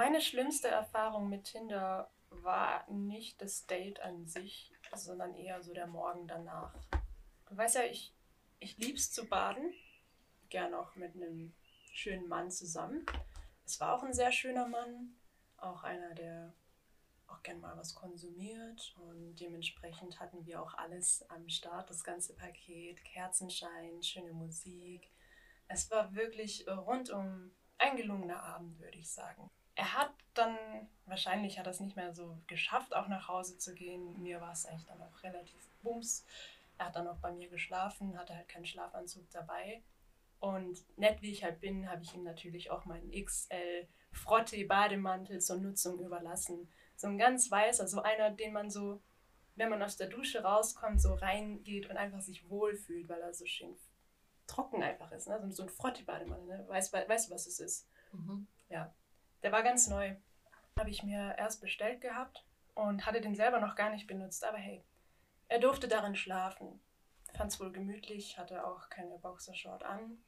Meine schlimmste Erfahrung mit Tinder war nicht das Date an sich, sondern eher so der Morgen danach. Du weißt ja, ich, ich lieb's zu baden. Gern auch mit einem schönen Mann zusammen. Es war auch ein sehr schöner Mann. Auch einer, der auch gern mal was konsumiert. Und dementsprechend hatten wir auch alles am Start, das ganze Paket. Kerzenschein, schöne Musik. Es war wirklich rundum ein gelungener Abend, würde ich sagen. Er hat dann, wahrscheinlich hat er es nicht mehr so geschafft, auch nach Hause zu gehen. Mir war es eigentlich dann auch relativ bums. Er hat dann auch bei mir geschlafen, hatte halt keinen Schlafanzug dabei. Und nett wie ich halt bin, habe ich ihm natürlich auch meinen XL Frotte-Bademantel zur Nutzung überlassen. So ein ganz weißer, so einer, den man so, wenn man aus der Dusche rauskommt, so reingeht und einfach sich wohlfühlt, weil er so schön trocken einfach ist. Ne? So ein Frotte-Bademantel. Ne? Weißt, weißt du, was es ist? Mhm. Ja. Der war ganz neu. Habe ich mir erst bestellt gehabt und hatte den selber noch gar nicht benutzt. Aber hey, er durfte darin schlafen. Fand es wohl gemütlich, hatte auch keine Boxershort an.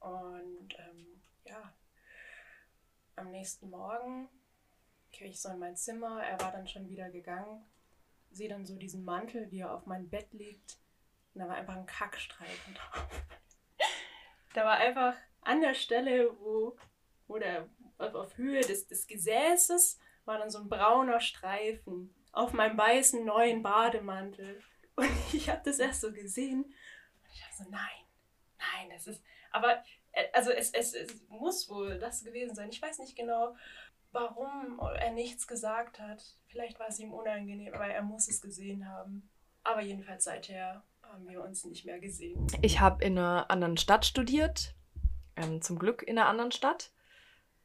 Und ähm, ja, am nächsten Morgen kriege ich so in mein Zimmer. Er war dann schon wieder gegangen. Sehe dann so diesen Mantel, wie er auf meinem Bett liegt. Und da war einfach ein Kackstreifen drauf. da war einfach an der Stelle, wo, wo der, auf, auf Höhe des, des Gesäßes, war dann so ein brauner Streifen auf meinem weißen neuen Bademantel. Und ich habe das erst so gesehen. Und ich habe so, nein, nein, das ist, aber äh, also es, es, es muss wohl das gewesen sein. Ich weiß nicht genau, warum er nichts gesagt hat. Vielleicht war es ihm unangenehm, aber er muss es gesehen haben. Aber jedenfalls seither haben wir uns nicht mehr gesehen. Ich habe in einer anderen Stadt studiert. Ähm, zum Glück in einer anderen Stadt.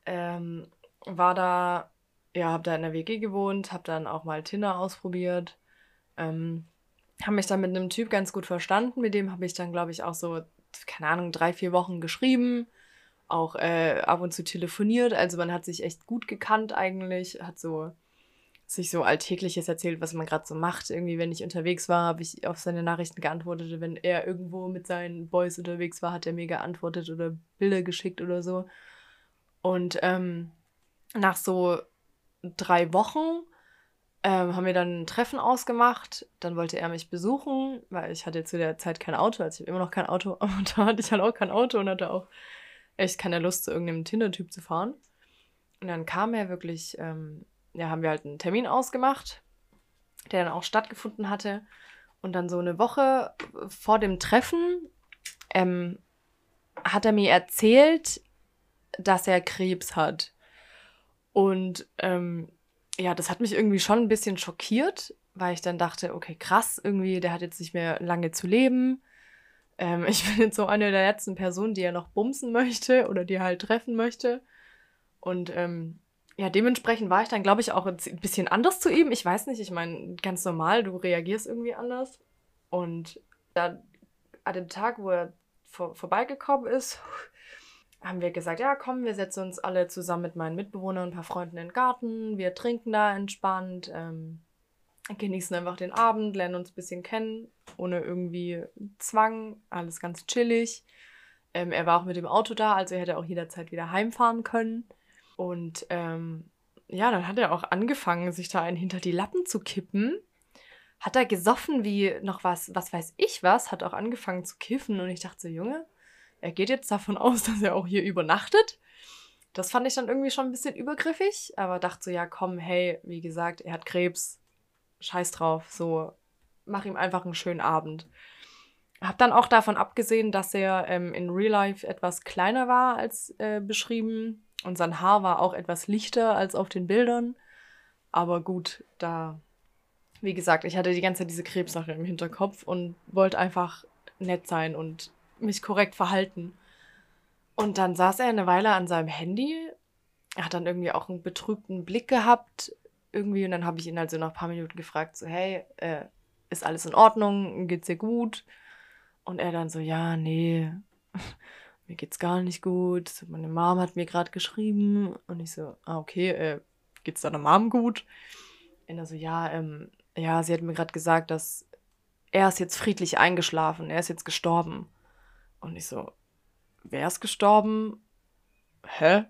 Ähm, war da, ja, habe da in der WG gewohnt, habe dann auch mal Tinder ausprobiert. Ähm, habe mich dann mit einem Typ ganz gut verstanden. Mit dem habe ich dann, glaube ich, auch so keine Ahnung, drei, vier Wochen geschrieben, auch äh, ab und zu telefoniert. Also man hat sich echt gut gekannt eigentlich, hat so sich so Alltägliches erzählt, was man gerade so macht. Irgendwie, wenn ich unterwegs war, habe ich auf seine Nachrichten geantwortet. Wenn er irgendwo mit seinen Boys unterwegs war, hat er mir geantwortet oder Bilder geschickt oder so. Und ähm, nach so drei Wochen ähm, haben wir dann ein Treffen ausgemacht. Dann wollte er mich besuchen, weil ich hatte zu der Zeit kein Auto. Also ich habe immer noch kein Auto. Aber da hatte ich halt auch kein Auto und hatte auch echt keine Lust, zu irgendeinem Tinder-Typ zu fahren. Und dann kam er wirklich, ähm, ja, haben wir halt einen Termin ausgemacht, der dann auch stattgefunden hatte. Und dann so eine Woche vor dem Treffen ähm, hat er mir erzählt, dass er Krebs hat. Und ähm, ja, das hat mich irgendwie schon ein bisschen schockiert, weil ich dann dachte, okay, krass, irgendwie, der hat jetzt nicht mehr lange zu leben. Ähm, ich bin jetzt so eine der letzten Personen, die er noch bumsen möchte oder die er halt treffen möchte. Und ähm, ja, dementsprechend war ich dann, glaube ich, auch ein bisschen anders zu ihm. Ich weiß nicht, ich meine, ganz normal, du reagierst irgendwie anders. Und da an dem Tag, wo er vor, vorbeigekommen ist, haben wir gesagt, ja, komm, wir setzen uns alle zusammen mit meinen Mitbewohnern und ein paar Freunden in den Garten. Wir trinken da entspannt, ähm, genießen einfach den Abend, lernen uns ein bisschen kennen, ohne irgendwie Zwang, alles ganz chillig. Ähm, er war auch mit dem Auto da, also er hätte auch jederzeit wieder heimfahren können. Und ähm, ja, dann hat er auch angefangen, sich da einen hinter die Lappen zu kippen. Hat er gesoffen wie noch was, was weiß ich was, hat auch angefangen zu kiffen und ich dachte so, Junge, er geht jetzt davon aus, dass er auch hier übernachtet. Das fand ich dann irgendwie schon ein bisschen übergriffig, aber dachte so, ja, komm, hey, wie gesagt, er hat Krebs, scheiß drauf, so, mach ihm einfach einen schönen Abend. Hab dann auch davon abgesehen, dass er ähm, in Real Life etwas kleiner war als äh, beschrieben und sein Haar war auch etwas lichter als auf den Bildern. Aber gut, da, wie gesagt, ich hatte die ganze Zeit diese Krebssache im Hinterkopf und wollte einfach nett sein und mich korrekt verhalten. Und dann saß er eine Weile an seinem Handy. Hat dann irgendwie auch einen betrübten Blick gehabt. Irgendwie, und dann habe ich ihn also nach ein paar Minuten gefragt: so, hey, äh, ist alles in Ordnung? Geht's dir gut? Und er dann so, ja, nee, mir geht's gar nicht gut. Meine Mom hat mir gerade geschrieben. Und ich so, ah, okay, äh, geht's deiner Mom gut? Und er so, ja, ähm, ja, sie hat mir gerade gesagt, dass er ist jetzt friedlich eingeschlafen, er ist jetzt gestorben. Und ich so, wer ist gestorben? Hä?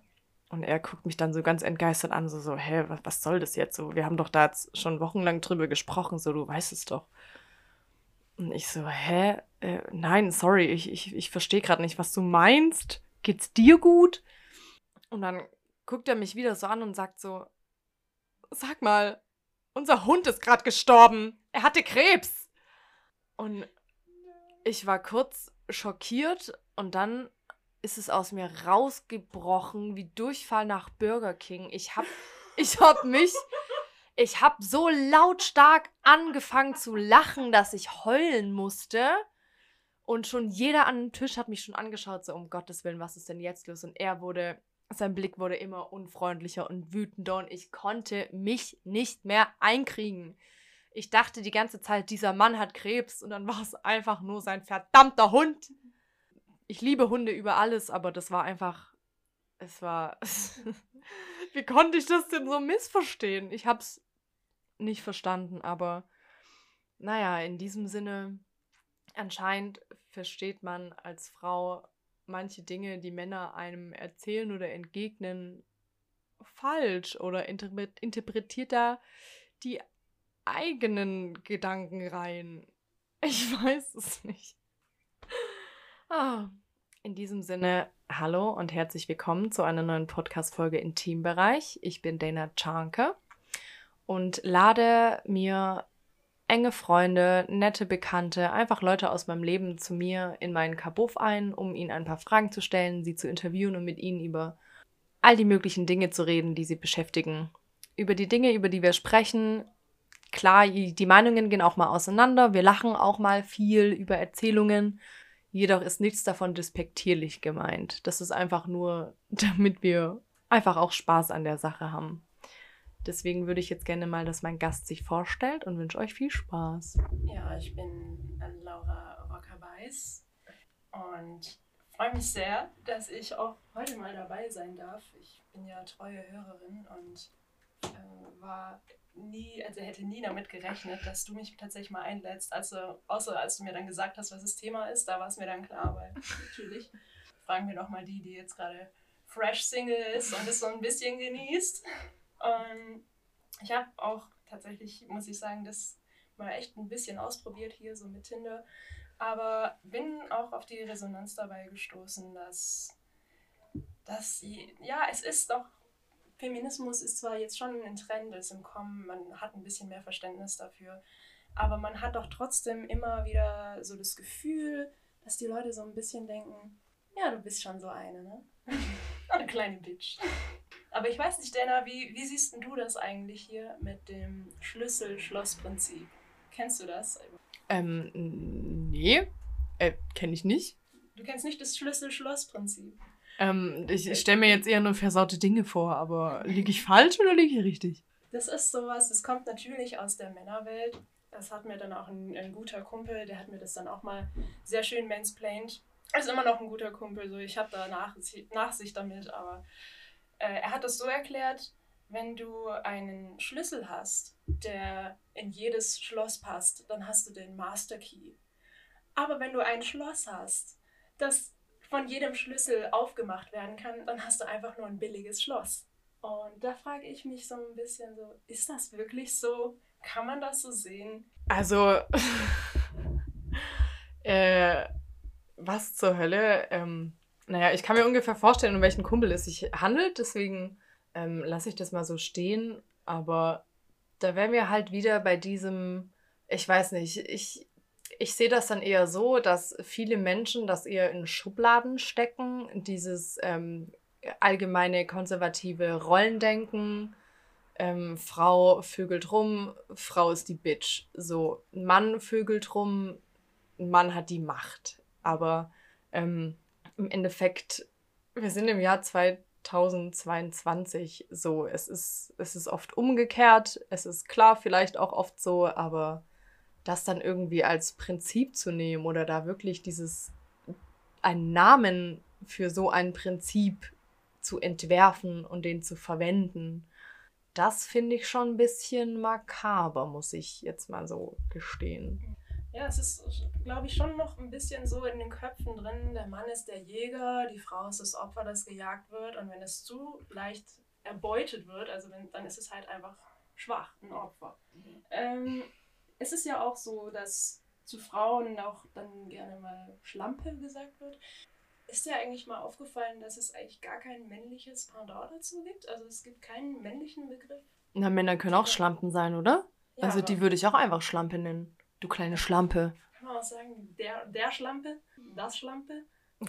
Und er guckt mich dann so ganz entgeistert an, so, so hä, was, was soll das jetzt so? Wir haben doch da jetzt schon wochenlang drüber gesprochen, so, du weißt es doch. Und ich so, hä? Äh, nein, sorry, ich, ich, ich verstehe gerade nicht, was du meinst. Geht's dir gut? Und dann guckt er mich wieder so an und sagt so, sag mal, unser Hund ist gerade gestorben. Er hatte Krebs. Und ich war kurz schockiert und dann ist es aus mir rausgebrochen wie Durchfall nach Burger King. Ich hab, ich hab mich, ich hab so lautstark angefangen zu lachen, dass ich heulen musste. Und schon jeder an dem Tisch hat mich schon angeschaut, so um Gottes Willen, was ist denn jetzt los? Und er wurde, sein Blick wurde immer unfreundlicher und wütender und ich konnte mich nicht mehr einkriegen. Ich dachte die ganze Zeit, dieser Mann hat Krebs und dann war es einfach nur sein verdammter Hund. Ich liebe Hunde über alles, aber das war einfach, es war, wie konnte ich das denn so missverstehen? Ich hab's nicht verstanden, aber naja, in diesem Sinne anscheinend versteht man als Frau manche Dinge, die Männer einem erzählen oder entgegnen, falsch oder interpretiert da die eigenen Gedanken rein. Ich weiß es nicht. Ah, in diesem Sinne, hallo und herzlich willkommen zu einer neuen Podcast-Folge Intimbereich. Ich bin Dana Czarnke und lade mir enge Freunde, nette Bekannte, einfach Leute aus meinem Leben zu mir in meinen Kabuff ein, um ihnen ein paar Fragen zu stellen, sie zu interviewen und mit ihnen über all die möglichen Dinge zu reden, die sie beschäftigen. Über die Dinge, über die wir sprechen. Klar, die Meinungen gehen auch mal auseinander. Wir lachen auch mal viel über Erzählungen. Jedoch ist nichts davon despektierlich gemeint. Das ist einfach nur, damit wir einfach auch Spaß an der Sache haben. Deswegen würde ich jetzt gerne mal, dass mein Gast sich vorstellt und wünsche euch viel Spaß. Ja, ich bin Laura Rocker-Weiß und freue mich sehr, dass ich auch heute mal dabei sein darf. Ich bin ja treue Hörerin und äh, war nie, also hätte nie damit gerechnet, dass du mich tatsächlich mal einlädst. Also, außer als du mir dann gesagt hast, was das Thema ist, da war es mir dann klar, weil natürlich fragen wir doch mal die, die jetzt gerade fresh Single ist und es so ein bisschen genießt. Und ich habe auch tatsächlich, muss ich sagen, das mal echt ein bisschen ausprobiert hier so mit Tinder. Aber bin auch auf die Resonanz dabei gestoßen, dass, dass ja, es ist doch, Feminismus ist zwar jetzt schon ein Trend, ist im Kommen, man hat ein bisschen mehr Verständnis dafür, aber man hat doch trotzdem immer wieder so das Gefühl, dass die Leute so ein bisschen denken, ja, du bist schon so eine, ne? eine kleine Bitch. Aber ich weiß nicht, Dana, wie, wie siehst du das eigentlich hier mit dem Schlüssel-Schloss-Prinzip? Kennst du das? Ähm, nee, äh, kenne ich nicht. Du kennst nicht das Schlüssel-Schloss-Prinzip? Ähm, ich, ich stelle mir jetzt eher nur versaute Dinge vor, aber liege ich falsch oder liege ich richtig? Das ist sowas, das kommt natürlich aus der Männerwelt. Das hat mir dann auch ein, ein guter Kumpel, der hat mir das dann auch mal sehr schön mansplained. Er ist immer noch ein guter Kumpel, so ich habe da Nachsicht damit, aber äh, er hat das so erklärt, wenn du einen Schlüssel hast, der in jedes Schloss passt, dann hast du den Master Key. Aber wenn du ein Schloss hast, das von jedem Schlüssel aufgemacht werden kann, dann hast du einfach nur ein billiges Schloss. Und da frage ich mich so ein bisschen so, ist das wirklich so? Kann man das so sehen? Also, äh, was zur Hölle? Ähm, naja, ich kann mir ungefähr vorstellen, um welchen Kumpel es sich handelt, deswegen ähm, lasse ich das mal so stehen. Aber da wären wir halt wieder bei diesem, ich weiß nicht, ich, ich sehe das dann eher so, dass viele Menschen das eher in Schubladen stecken, dieses ähm, allgemeine konservative Rollendenken. Ähm, Frau vögelt rum, Frau ist die Bitch. So, Mann vögelt rum, Mann hat die Macht. Aber ähm, im Endeffekt, wir sind im Jahr 2022 so. Es ist, es ist oft umgekehrt. Es ist klar, vielleicht auch oft so, aber das dann irgendwie als Prinzip zu nehmen oder da wirklich dieses, einen Namen für so ein Prinzip zu entwerfen und den zu verwenden, das finde ich schon ein bisschen makaber, muss ich jetzt mal so gestehen. Ja, es ist, glaube ich, schon noch ein bisschen so in den Köpfen drin, der Mann ist der Jäger, die Frau ist das Opfer, das gejagt wird. Und wenn es zu leicht erbeutet wird, also wenn, dann ist es halt einfach schwach, ein Opfer. Mhm. Ähm, es ist ja auch so, dass zu Frauen auch dann gerne mal Schlampe gesagt wird. Ist dir eigentlich mal aufgefallen, dass es eigentlich gar kein männliches Pendant dazu gibt? Also es gibt keinen männlichen Begriff? Na, Männer können auch Schlampen sein, oder? Ja, also die würde ich auch einfach Schlampe nennen. Du kleine Schlampe. Kann man auch sagen, der, der Schlampe, das Schlampe?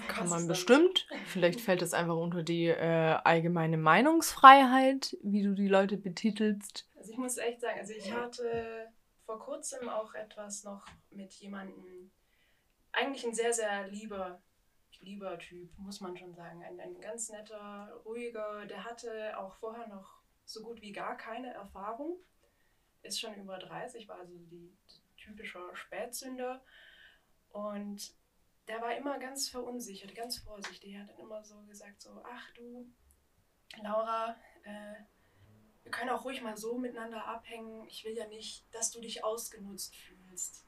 Kann man bestimmt. Vielleicht fällt es einfach unter die äh, allgemeine Meinungsfreiheit, wie du die Leute betitelst. Also ich muss echt sagen, also ich hatte vor kurzem auch etwas noch mit jemandem, eigentlich ein sehr, sehr lieber, lieber Typ, muss man schon sagen. Ein, ein ganz netter, ruhiger, der hatte auch vorher noch so gut wie gar keine Erfahrung. Ist schon über 30, war also die, die typische Spätsünder. Und der war immer ganz verunsichert, ganz vorsichtig. Er hat dann immer so gesagt, so, ach du, Laura, äh, wir können auch ruhig mal so miteinander abhängen. Ich will ja nicht, dass du dich ausgenutzt fühlst.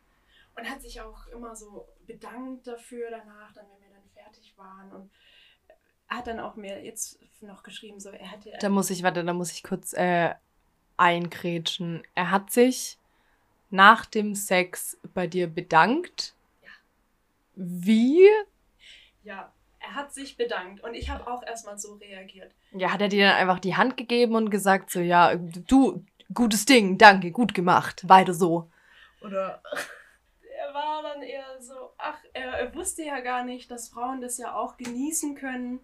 Und hat sich auch immer so bedankt dafür danach, dann wenn wir dann fertig waren. Und hat dann auch mir jetzt noch geschrieben, so er hätte. Da muss ich, warte, da muss ich kurz äh, eingrätschen. Er hat sich nach dem Sex bei dir bedankt. Ja. Wie? Ja, er hat sich bedankt und ich habe auch erstmal so reagiert. Ja, hat er dir dann einfach die Hand gegeben und gesagt, so, ja, du, gutes Ding, danke, gut gemacht, weiter so. Oder er war dann eher so, ach, er, er wusste ja gar nicht, dass Frauen das ja auch genießen können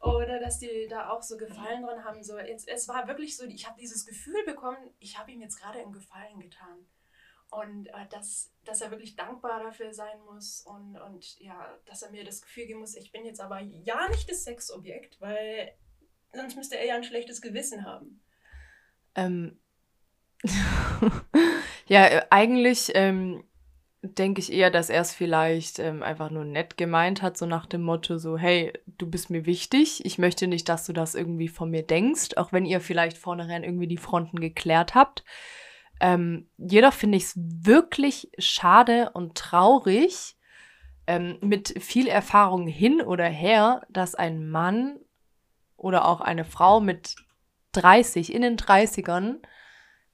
oder dass die da auch so Gefallen dran haben. So, jetzt, es war wirklich so, ich habe dieses Gefühl bekommen, ich habe ihm jetzt gerade einen Gefallen getan. Und äh, dass, dass er wirklich dankbar dafür sein muss und, und ja, dass er mir das Gefühl geben muss, ich bin jetzt aber ja nicht das Sexobjekt, weil sonst müsste er ja ein schlechtes Gewissen haben. Ähm. ja, äh, eigentlich ähm, denke ich eher, dass er es vielleicht ähm, einfach nur nett gemeint hat, so nach dem Motto, so, hey, du bist mir wichtig, ich möchte nicht, dass du das irgendwie von mir denkst, auch wenn ihr vielleicht vornherein irgendwie die Fronten geklärt habt. Ähm, jedoch finde ich es wirklich schade und traurig, ähm, mit viel Erfahrung hin oder her, dass ein Mann oder auch eine Frau mit 30, in den 30ern,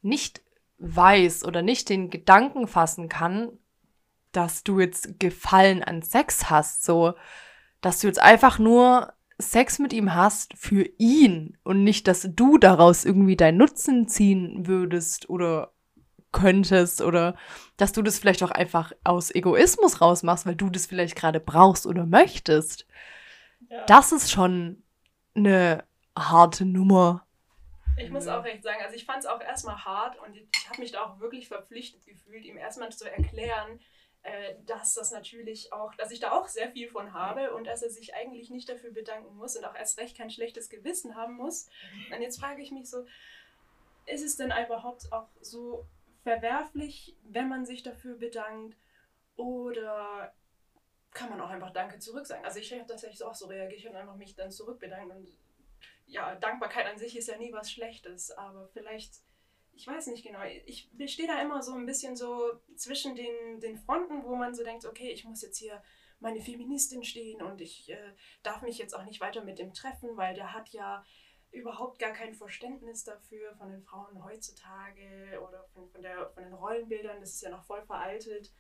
nicht weiß oder nicht den Gedanken fassen kann, dass du jetzt Gefallen an Sex hast, so, dass du jetzt einfach nur Sex mit ihm hast für ihn und nicht, dass du daraus irgendwie deinen Nutzen ziehen würdest oder könntest oder dass du das vielleicht auch einfach aus Egoismus rausmachst, weil du das vielleicht gerade brauchst oder möchtest. Ja. Das ist schon eine harte Nummer. Ich muss auch echt sagen, also ich fand es auch erstmal hart und ich habe mich da auch wirklich verpflichtet gefühlt, ihm erstmal zu erklären, äh, dass das natürlich auch, dass ich da auch sehr viel von habe und dass er sich eigentlich nicht dafür bedanken muss und auch erst recht kein schlechtes Gewissen haben muss. Und jetzt frage ich mich so, ist es denn überhaupt auch so verwerflich, wenn man sich dafür bedankt oder kann man auch einfach Danke zurück sagen? Also ich habe tatsächlich auch so reagiert und einfach mich dann zurückbedankt und ja, Dankbarkeit an sich ist ja nie was Schlechtes, aber vielleicht ich weiß nicht genau, ich stehe da immer so ein bisschen so zwischen den, den Fronten, wo man so denkt, okay, ich muss jetzt hier meine Feministin stehen und ich äh, darf mich jetzt auch nicht weiter mit dem treffen, weil der hat ja überhaupt gar kein Verständnis dafür von den Frauen heutzutage oder von, von, der, von den Rollenbildern, das ist ja noch voll veraltet.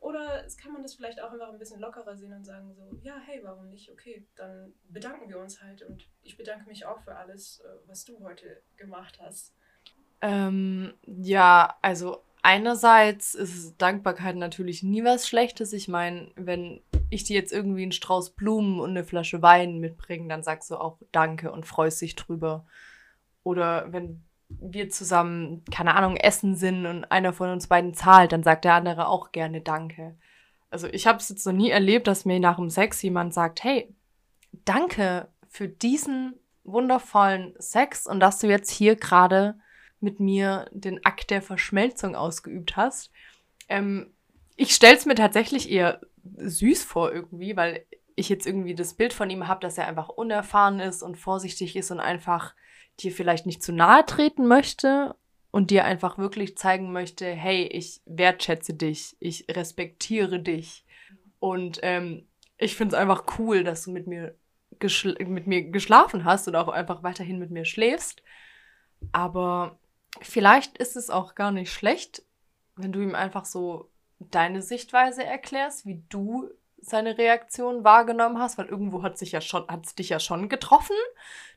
Oder kann man das vielleicht auch einfach ein bisschen lockerer sehen und sagen so, ja, hey, warum nicht? Okay, dann bedanken wir uns halt und ich bedanke mich auch für alles, äh, was du heute gemacht hast. Ähm, ja, also einerseits ist Dankbarkeit natürlich nie was Schlechtes. Ich meine, wenn ich dir jetzt irgendwie einen Strauß Blumen und eine Flasche Wein mitbringe, dann sagst du auch Danke und freust dich drüber. Oder wenn wir zusammen, keine Ahnung, essen sind und einer von uns beiden zahlt, dann sagt der andere auch gerne Danke. Also ich habe es jetzt noch nie erlebt, dass mir nach dem Sex jemand sagt, hey, danke für diesen wundervollen Sex und dass du jetzt hier gerade mit mir den Akt der Verschmelzung ausgeübt hast. Ähm, ich stell's mir tatsächlich eher süß vor irgendwie, weil ich jetzt irgendwie das Bild von ihm habe, dass er einfach unerfahren ist und vorsichtig ist und einfach dir vielleicht nicht zu nahe treten möchte und dir einfach wirklich zeigen möchte, hey, ich wertschätze dich, ich respektiere dich und ähm, ich finde es einfach cool, dass du mit mir, mit mir geschlafen hast und auch einfach weiterhin mit mir schläfst. Aber vielleicht ist es auch gar nicht schlecht, wenn du ihm einfach so deine Sichtweise erklärst, wie du seine Reaktion wahrgenommen hast, weil irgendwo hat sich ja schon, hat es dich ja schon getroffen.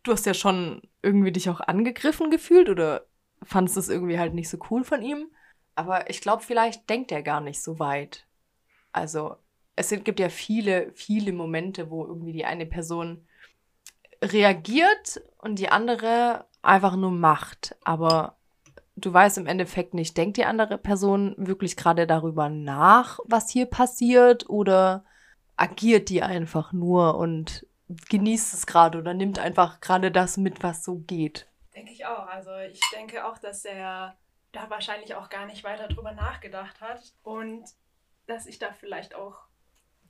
Du hast ja schon irgendwie dich auch angegriffen gefühlt oder fandest es irgendwie halt nicht so cool von ihm. Aber ich glaube, vielleicht denkt er gar nicht so weit. Also, es gibt ja viele, viele Momente, wo irgendwie die eine Person reagiert und die andere einfach nur macht. Aber du weißt im Endeffekt nicht, denkt die andere Person wirklich gerade darüber nach, was hier passiert oder agiert die einfach nur und genießt es gerade oder nimmt einfach gerade das mit, was so geht. Denke ich auch. Also ich denke auch, dass er da wahrscheinlich auch gar nicht weiter drüber nachgedacht hat und dass ich da vielleicht auch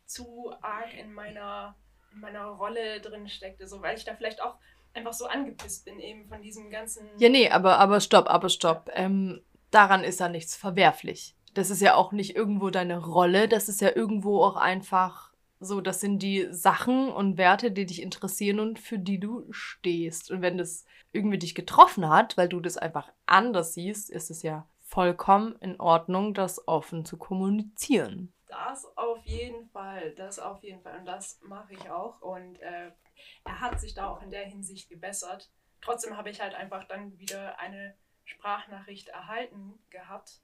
zu arg in meiner, in meiner Rolle drin steckte, so weil ich da vielleicht auch einfach so angepisst bin eben von diesem ganzen. Ja, nee, aber, aber stopp, aber stopp. Ähm, daran ist ja nichts verwerflich. Das ist ja auch nicht irgendwo deine Rolle, das ist ja irgendwo auch einfach so, das sind die Sachen und Werte, die dich interessieren und für die du stehst. Und wenn das irgendwie dich getroffen hat, weil du das einfach anders siehst, ist es ja vollkommen in Ordnung, das offen zu kommunizieren. Das auf jeden Fall, das auf jeden Fall. Und das mache ich auch. Und äh, er hat sich da auch in der Hinsicht gebessert. Trotzdem habe ich halt einfach dann wieder eine Sprachnachricht erhalten gehabt,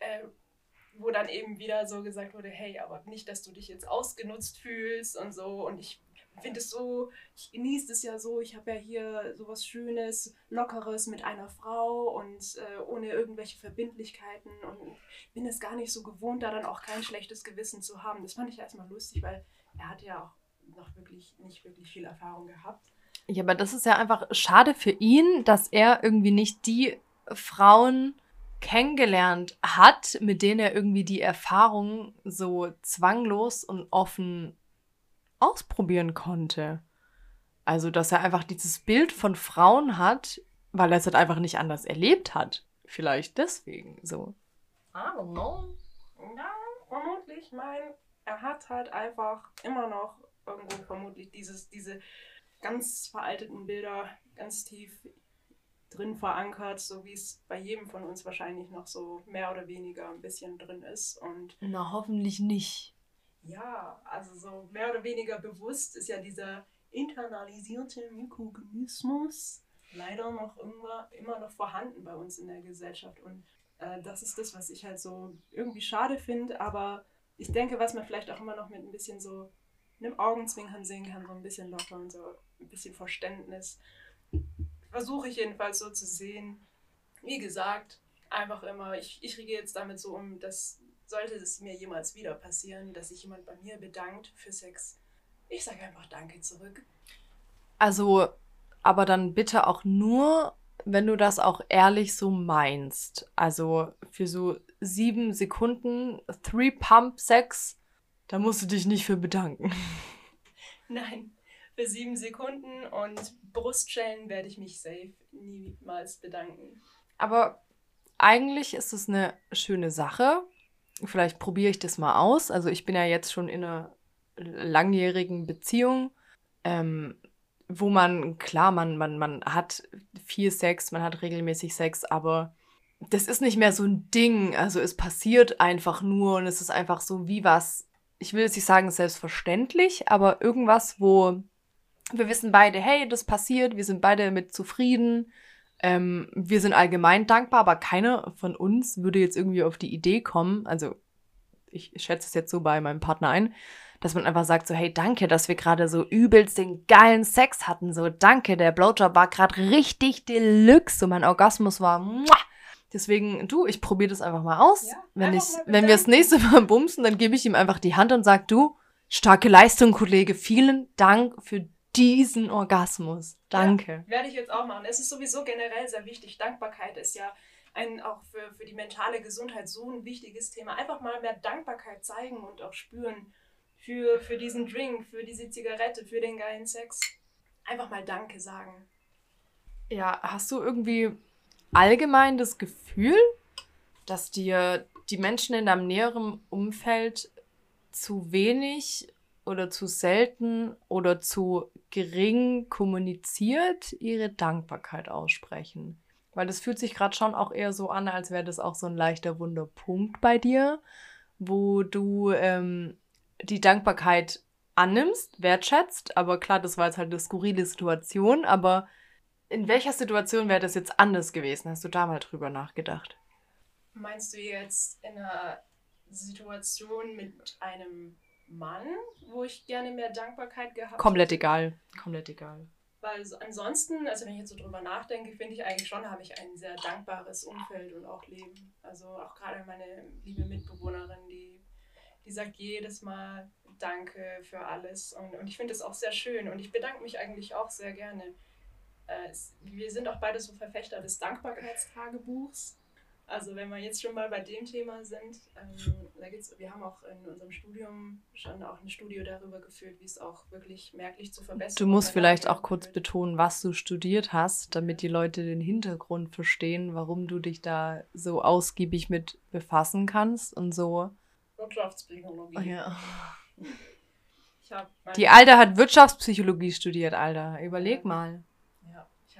äh, wo dann eben wieder so gesagt wurde, hey, aber nicht, dass du dich jetzt ausgenutzt fühlst und so. Und ich finde es so, ich genieße es ja so, ich habe ja hier sowas Schönes, Lockeres mit einer Frau und äh, ohne irgendwelche Verbindlichkeiten und bin es gar nicht so gewohnt, da dann auch kein schlechtes Gewissen zu haben. Das fand ich erstmal lustig, weil er hat ja auch noch wirklich nicht wirklich viel Erfahrung gehabt. Ja, aber das ist ja einfach schade für ihn, dass er irgendwie nicht die Frauen kennengelernt hat, mit denen er irgendwie die Erfahrung so zwanglos und offen ausprobieren konnte. Also, dass er einfach dieses Bild von Frauen hat, weil er es halt einfach nicht anders erlebt hat. Vielleicht deswegen so. I don't know. Ja, vermutlich. Mein, er hat halt einfach immer noch irgendwo vermutlich dieses, diese ganz veralteten Bilder ganz tief drin verankert, so wie es bei jedem von uns wahrscheinlich noch so mehr oder weniger ein bisschen drin ist. Und Na, hoffentlich nicht. Ja, also so mehr oder weniger bewusst ist ja dieser internalisierte Mikrogenismus leider noch immer, immer noch vorhanden bei uns in der Gesellschaft. Und äh, das ist das, was ich halt so irgendwie schade finde. Aber ich denke, was man vielleicht auch immer noch mit ein bisschen so einem Augenzwinkern sehen kann, so ein bisschen locker und so ein bisschen Verständnis versuche ich jedenfalls so zu sehen. Wie gesagt, einfach immer, ich, ich rege jetzt damit so um, dass sollte es mir jemals wieder passieren, dass sich jemand bei mir bedankt für Sex, ich sage einfach Danke zurück. Also, aber dann bitte auch nur, wenn du das auch ehrlich so meinst. Also für so sieben Sekunden Three Pump Sex, da musst du dich nicht für bedanken. Nein, für sieben Sekunden und Brustschellen werde ich mich safe niemals bedanken. Aber eigentlich ist es eine schöne Sache. Vielleicht probiere ich das mal aus. Also ich bin ja jetzt schon in einer langjährigen Beziehung, ähm, wo man, klar, man, man, man hat viel Sex, man hat regelmäßig Sex, aber das ist nicht mehr so ein Ding. Also es passiert einfach nur und es ist einfach so wie was, ich will jetzt nicht sagen selbstverständlich, aber irgendwas, wo wir wissen beide, hey, das passiert, wir sind beide mit zufrieden. Ähm, wir sind allgemein dankbar, aber keiner von uns würde jetzt irgendwie auf die Idee kommen, also ich schätze es jetzt so bei meinem Partner ein, dass man einfach sagt so, hey, danke, dass wir gerade so übelst den geilen Sex hatten, so danke, der Blowjob war gerade richtig deluxe, so mein Orgasmus war muah. Deswegen, du, ich probiere das einfach mal aus. Ja, wenn ich, wenn wir das nächste Mal bumsen, dann gebe ich ihm einfach die Hand und sag, du, starke Leistung, Kollege, vielen Dank für diesen Orgasmus. Danke. Ja, werde ich jetzt auch machen. Es ist sowieso generell sehr wichtig. Dankbarkeit ist ja ein, auch für, für die mentale Gesundheit so ein wichtiges Thema. Einfach mal mehr Dankbarkeit zeigen und auch spüren für, für diesen Drink, für diese Zigarette, für den geilen Sex. Einfach mal Danke sagen. Ja, hast du irgendwie allgemein das Gefühl, dass dir die Menschen in deinem näheren Umfeld zu wenig oder zu selten oder zu gering kommuniziert ihre Dankbarkeit aussprechen. Weil das fühlt sich gerade schon auch eher so an, als wäre das auch so ein leichter Wunderpunkt bei dir, wo du ähm, die Dankbarkeit annimmst, wertschätzt. Aber klar, das war jetzt halt eine skurrile Situation. Aber in welcher Situation wäre das jetzt anders gewesen? Hast du da mal drüber nachgedacht? Meinst du jetzt in einer Situation mit einem Mann, wo ich gerne mehr Dankbarkeit gehabt hätte? Komplett egal. Komplett egal. Weil so ansonsten, also wenn ich jetzt so drüber nachdenke, finde ich eigentlich schon, habe ich ein sehr dankbares Umfeld und auch Leben. Also auch gerade meine liebe Mitbewohnerin, die, die sagt jedes Mal Danke für alles. Und, und ich finde es auch sehr schön. Und ich bedanke mich eigentlich auch sehr gerne. Äh, es, wir sind auch beide so Verfechter des Dankbarkeitstagebuchs. Also wenn wir jetzt schon mal bei dem Thema sind, ähm, da gibt's, wir haben auch in unserem Studium schon auch ein Studio darüber geführt, wie es auch wirklich merklich zu verbessern Du musst vielleicht auch kurz wird. betonen, was du studiert hast, damit die Leute den Hintergrund verstehen, warum du dich da so ausgiebig mit befassen kannst und so. Wirtschaftspsychologie. Oh, ja. die Alte hat Wirtschaftspsychologie studiert, Alter. Überleg mal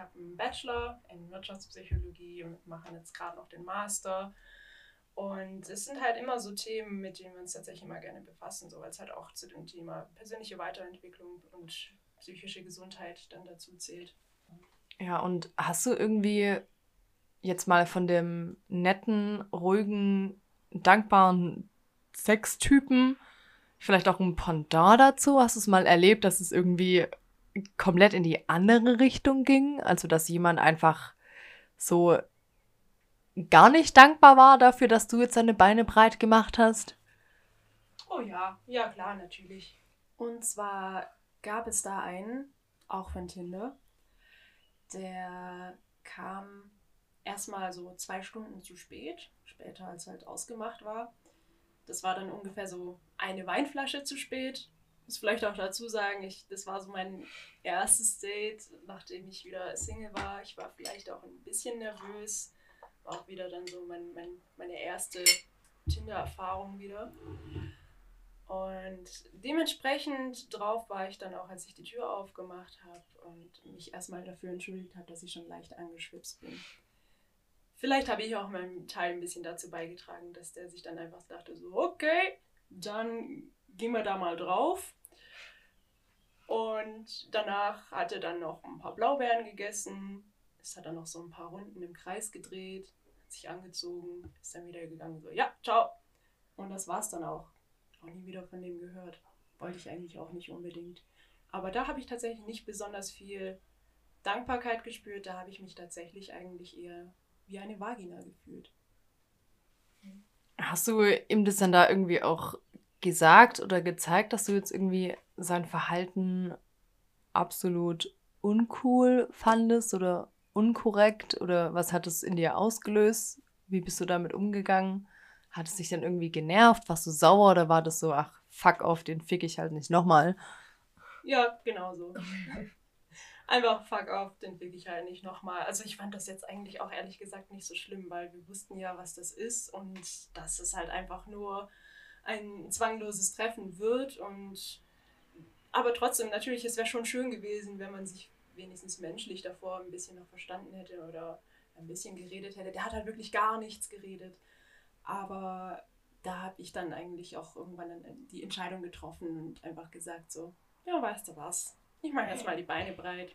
habe einen Bachelor in Wirtschaftspsychologie und mache jetzt gerade noch den Master. Und es sind halt immer so Themen, mit denen wir uns tatsächlich immer gerne befassen, so weil es halt auch zu dem Thema persönliche Weiterentwicklung und psychische Gesundheit dann dazu zählt. Ja, und hast du irgendwie jetzt mal von dem netten, ruhigen, dankbaren Sextypen vielleicht auch ein Pendant dazu? Hast du es mal erlebt, dass es irgendwie komplett in die andere Richtung ging. Also, dass jemand einfach so gar nicht dankbar war dafür, dass du jetzt deine Beine breit gemacht hast. Oh ja, ja klar, natürlich. Und zwar gab es da einen, auch von Tinder, der kam erstmal so zwei Stunden zu spät, später als halt ausgemacht war. Das war dann ungefähr so eine Weinflasche zu spät muss vielleicht auch dazu sagen, ich, das war so mein erstes Date, nachdem ich wieder Single war. Ich war vielleicht auch ein bisschen nervös. War auch wieder dann so mein, mein, meine erste Tinder-Erfahrung wieder. Und dementsprechend drauf war ich dann auch, als ich die Tür aufgemacht habe und mich erstmal dafür entschuldigt habe, dass ich schon leicht angeschwipst bin. Vielleicht habe ich auch meinen Teil ein bisschen dazu beigetragen, dass der sich dann einfach dachte, so, okay, dann gehen wir da mal drauf. Und danach hat er dann noch ein paar Blaubeeren gegessen, ist hat dann noch so ein paar Runden im Kreis gedreht, hat sich angezogen, ist dann wieder gegangen, so, ja, ciao. Und das war's dann auch. Auch nie wieder von dem gehört. Wollte ich eigentlich auch nicht unbedingt. Aber da habe ich tatsächlich nicht besonders viel Dankbarkeit gespürt. Da habe ich mich tatsächlich eigentlich eher wie eine Vagina gefühlt. Hast du ihm das dann da irgendwie auch gesagt oder gezeigt, dass du jetzt irgendwie sein Verhalten absolut uncool fandest oder unkorrekt oder was hat es in dir ausgelöst? Wie bist du damit umgegangen? Hat es dich dann irgendwie genervt? Warst du sauer oder war das so, ach, fuck off, den fick ich halt nicht nochmal? Ja, genau so. Einfach fuck off, den fick ich halt nicht nochmal. Also ich fand das jetzt eigentlich auch ehrlich gesagt nicht so schlimm, weil wir wussten ja, was das ist und dass es halt einfach nur ein zwangloses Treffen wird und aber trotzdem, natürlich, es wäre schon schön gewesen, wenn man sich wenigstens menschlich davor ein bisschen noch verstanden hätte oder ein bisschen geredet hätte. Der hat halt wirklich gar nichts geredet. Aber da habe ich dann eigentlich auch irgendwann die Entscheidung getroffen und einfach gesagt so, ja, weißt du was, ich mache jetzt mal die Beine breit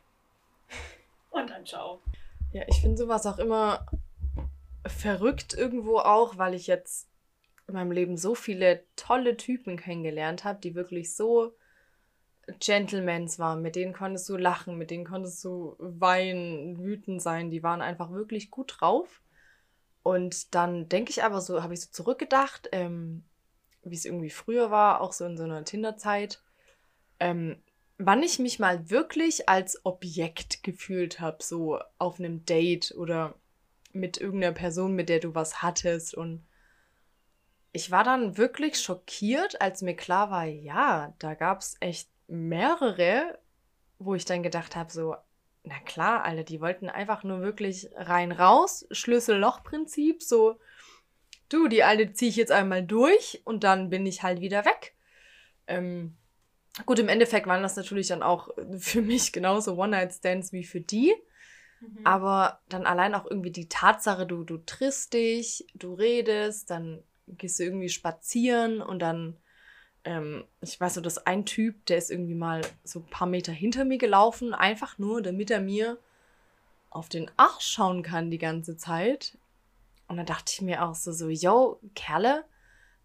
und dann ciao. Ja, ich finde sowas auch immer verrückt irgendwo auch, weil ich jetzt in meinem Leben so viele tolle Typen kennengelernt habe, die wirklich so Gentlemans waren, mit denen konntest du lachen, mit denen konntest du weinen, wütend sein, die waren einfach wirklich gut drauf. Und dann denke ich aber so, habe ich so zurückgedacht, ähm, wie es irgendwie früher war, auch so in so einer Tinder-Zeit, ähm, wann ich mich mal wirklich als Objekt gefühlt habe, so auf einem Date oder mit irgendeiner Person, mit der du was hattest. Und ich war dann wirklich schockiert, als mir klar war, ja, da gab es echt mehrere, wo ich dann gedacht habe, so, na klar, Alter, die wollten einfach nur wirklich rein raus, Schlüssel-Loch-Prinzip, so, du, die alte ziehe ich jetzt einmal durch und dann bin ich halt wieder weg. Ähm, gut, im Endeffekt waren das natürlich dann auch für mich genauso One-Night-Stands wie für die. Mhm. Aber dann allein auch irgendwie die Tatsache, du, du triffst dich, du redest, dann gehst du irgendwie spazieren und dann, ähm, ich weiß so, dass ein Typ, der ist irgendwie mal so ein paar Meter hinter mir gelaufen, einfach nur, damit er mir auf den Arsch schauen kann die ganze Zeit. Und dann dachte ich mir auch so, so, yo, Kerle,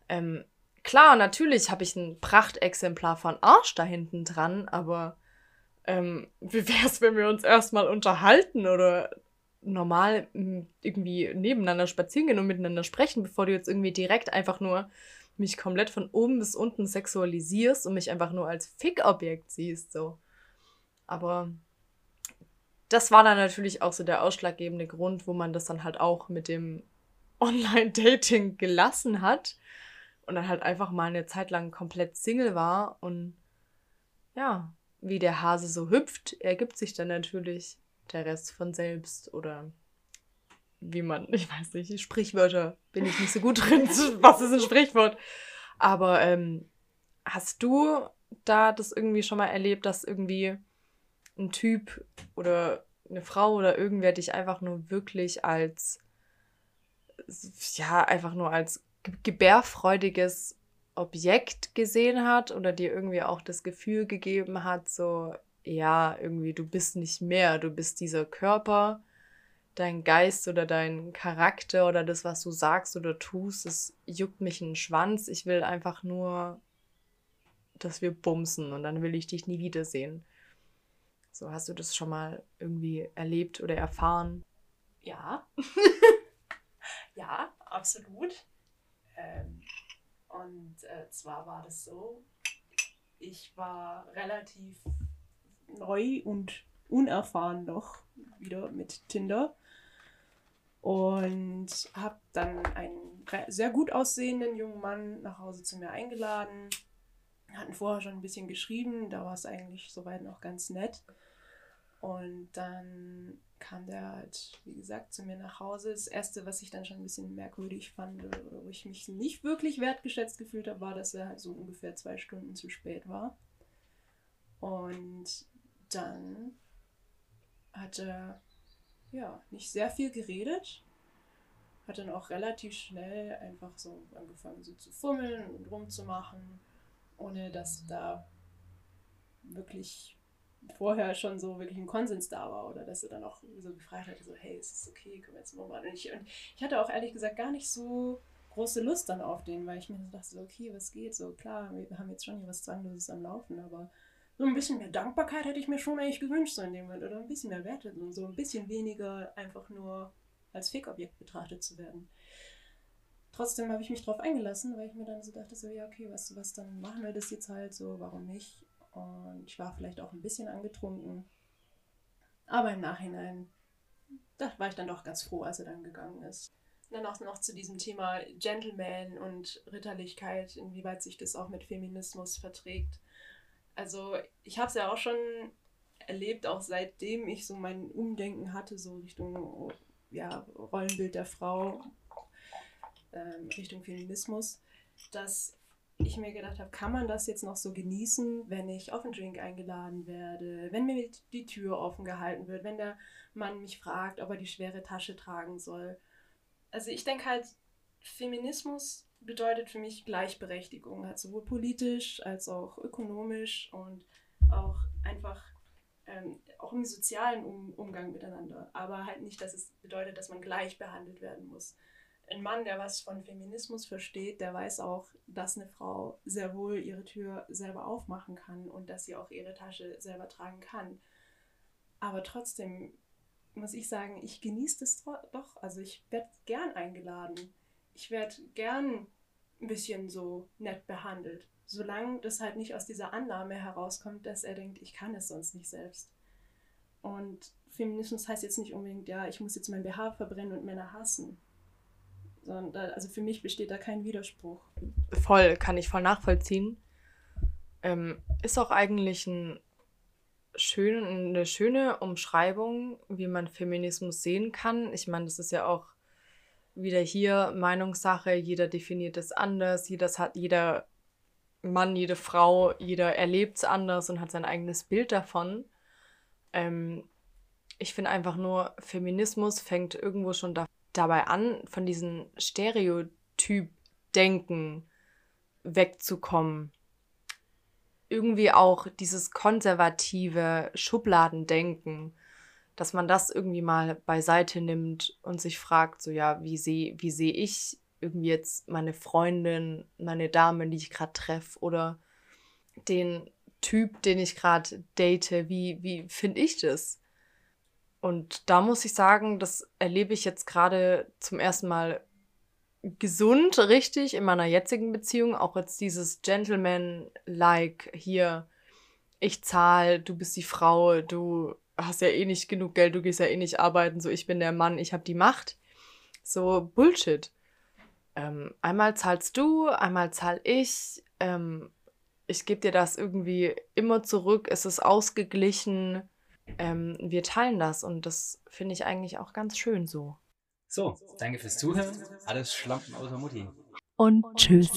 ähm, klar, natürlich habe ich ein Prachtexemplar von Arsch da hinten dran, aber ähm, wie wäre es, wenn wir uns erstmal unterhalten oder normal hm, irgendwie nebeneinander spazieren gehen und miteinander sprechen, bevor du jetzt irgendwie direkt einfach nur mich komplett von oben bis unten sexualisierst und mich einfach nur als Fickobjekt siehst, so. Aber das war dann natürlich auch so der ausschlaggebende Grund, wo man das dann halt auch mit dem Online-Dating gelassen hat und dann halt einfach mal eine Zeit lang komplett Single war und ja, wie der Hase so hüpft, ergibt sich dann natürlich der Rest von selbst oder wie man, ich weiß nicht, Sprichwörter bin ich nicht so gut drin. Was ist ein Sprichwort? Aber ähm, hast du da das irgendwie schon mal erlebt, dass irgendwie ein Typ oder eine Frau oder irgendwer dich einfach nur wirklich als, ja, einfach nur als gebärfreudiges Objekt gesehen hat oder dir irgendwie auch das Gefühl gegeben hat, so, ja, irgendwie, du bist nicht mehr, du bist dieser Körper, dein Geist oder dein Charakter oder das, was du sagst oder tust, es juckt mich einen Schwanz. Ich will einfach nur, dass wir bumsen und dann will ich dich nie wiedersehen. So, hast du das schon mal irgendwie erlebt oder erfahren? Ja. ja, absolut. Ähm, und äh, zwar war das so, ich war relativ neu und unerfahren noch wieder mit Tinder und habe dann einen sehr gut aussehenden jungen Mann nach Hause zu mir eingeladen. Wir hatten vorher schon ein bisschen geschrieben, da war es eigentlich soweit noch ganz nett. Und dann kam der halt, wie gesagt, zu mir nach Hause. Das Erste, was ich dann schon ein bisschen merkwürdig fand, oder wo ich mich nicht wirklich wertgeschätzt gefühlt habe, war, dass er halt so ungefähr zwei Stunden zu spät war. Und dann hat er ja nicht sehr viel geredet, hat dann auch relativ schnell einfach so angefangen, so zu fummeln und rumzumachen, ohne dass da wirklich vorher schon so wirklich ein Konsens da war oder dass er dann auch so gefragt hat, so hey, ist es okay, können wir jetzt mal Und ich, und ich hatte auch ehrlich gesagt gar nicht so große Lust dann auf den, weil ich mir so dachte, so, okay, was geht? So klar, wir haben jetzt schon hier was Zwangloses am Laufen, aber so ein bisschen mehr Dankbarkeit hätte ich mir schon eigentlich gewünscht so in dem Moment oder ein bisschen mehr Werte und so ein bisschen weniger einfach nur als Fake-Objekt betrachtet zu werden. Trotzdem habe ich mich darauf eingelassen, weil ich mir dann so dachte, so ja, okay, was, was, dann machen wir das jetzt halt so, warum nicht? Und ich war vielleicht auch ein bisschen angetrunken. Aber im Nachhinein, da war ich dann doch ganz froh, als er dann gegangen ist. dann auch noch zu diesem Thema Gentleman und Ritterlichkeit, inwieweit sich das auch mit Feminismus verträgt. Also ich habe es ja auch schon erlebt, auch seitdem ich so mein Umdenken hatte, so Richtung ja, Rollenbild der Frau, ähm, Richtung Feminismus, dass ich mir gedacht habe, kann man das jetzt noch so genießen, wenn ich auf einen Drink eingeladen werde, wenn mir die Tür offen gehalten wird, wenn der Mann mich fragt, ob er die schwere Tasche tragen soll. Also ich denke halt, Feminismus bedeutet für mich Gleichberechtigung, halt sowohl politisch als auch ökonomisch und auch einfach ähm, auch im sozialen um Umgang miteinander. Aber halt nicht, dass es bedeutet, dass man gleich behandelt werden muss ein Mann, der was von Feminismus versteht, der weiß auch, dass eine Frau sehr wohl ihre Tür selber aufmachen kann und dass sie auch ihre Tasche selber tragen kann. Aber trotzdem muss ich sagen, ich genieße das doch. Also ich werde gern eingeladen. Ich werde gern ein bisschen so nett behandelt. Solange das halt nicht aus dieser Annahme herauskommt, dass er denkt, ich kann es sonst nicht selbst. Und Feminismus heißt jetzt nicht unbedingt, ja, ich muss jetzt mein BH verbrennen und Männer hassen sondern also für mich besteht da kein Widerspruch. Voll, kann ich voll nachvollziehen. Ähm, ist auch eigentlich ein schön, eine schöne Umschreibung, wie man Feminismus sehen kann. Ich meine, das ist ja auch wieder hier Meinungssache. Jeder definiert es anders. Jeder hat, jeder Mann, jede Frau, jeder erlebt es anders und hat sein eigenes Bild davon. Ähm, ich finde einfach nur, Feminismus fängt irgendwo schon da, dabei an, von diesem Stereotyp-Denken wegzukommen irgendwie auch dieses konservative Schubladendenken, dass man das irgendwie mal beiseite nimmt und sich fragt, so ja, wie sehe wie seh ich irgendwie jetzt meine Freundin, meine Dame, die ich gerade treffe oder den Typ, den ich gerade date, wie, wie finde ich das? Und da muss ich sagen, das erlebe ich jetzt gerade zum ersten Mal gesund, richtig, in meiner jetzigen Beziehung. Auch jetzt dieses Gentleman-like hier, ich zahle, du bist die Frau, du hast ja eh nicht genug Geld, du gehst ja eh nicht arbeiten, so ich bin der Mann, ich habe die Macht. So Bullshit. Ähm, einmal zahlst du, einmal zahl ich. Ähm, ich gebe dir das irgendwie immer zurück, es ist ausgeglichen. Ähm, wir teilen das und das finde ich eigentlich auch ganz schön so. So, danke fürs Zuhören. Alles Schlampen außer Mutti. Und tschüss.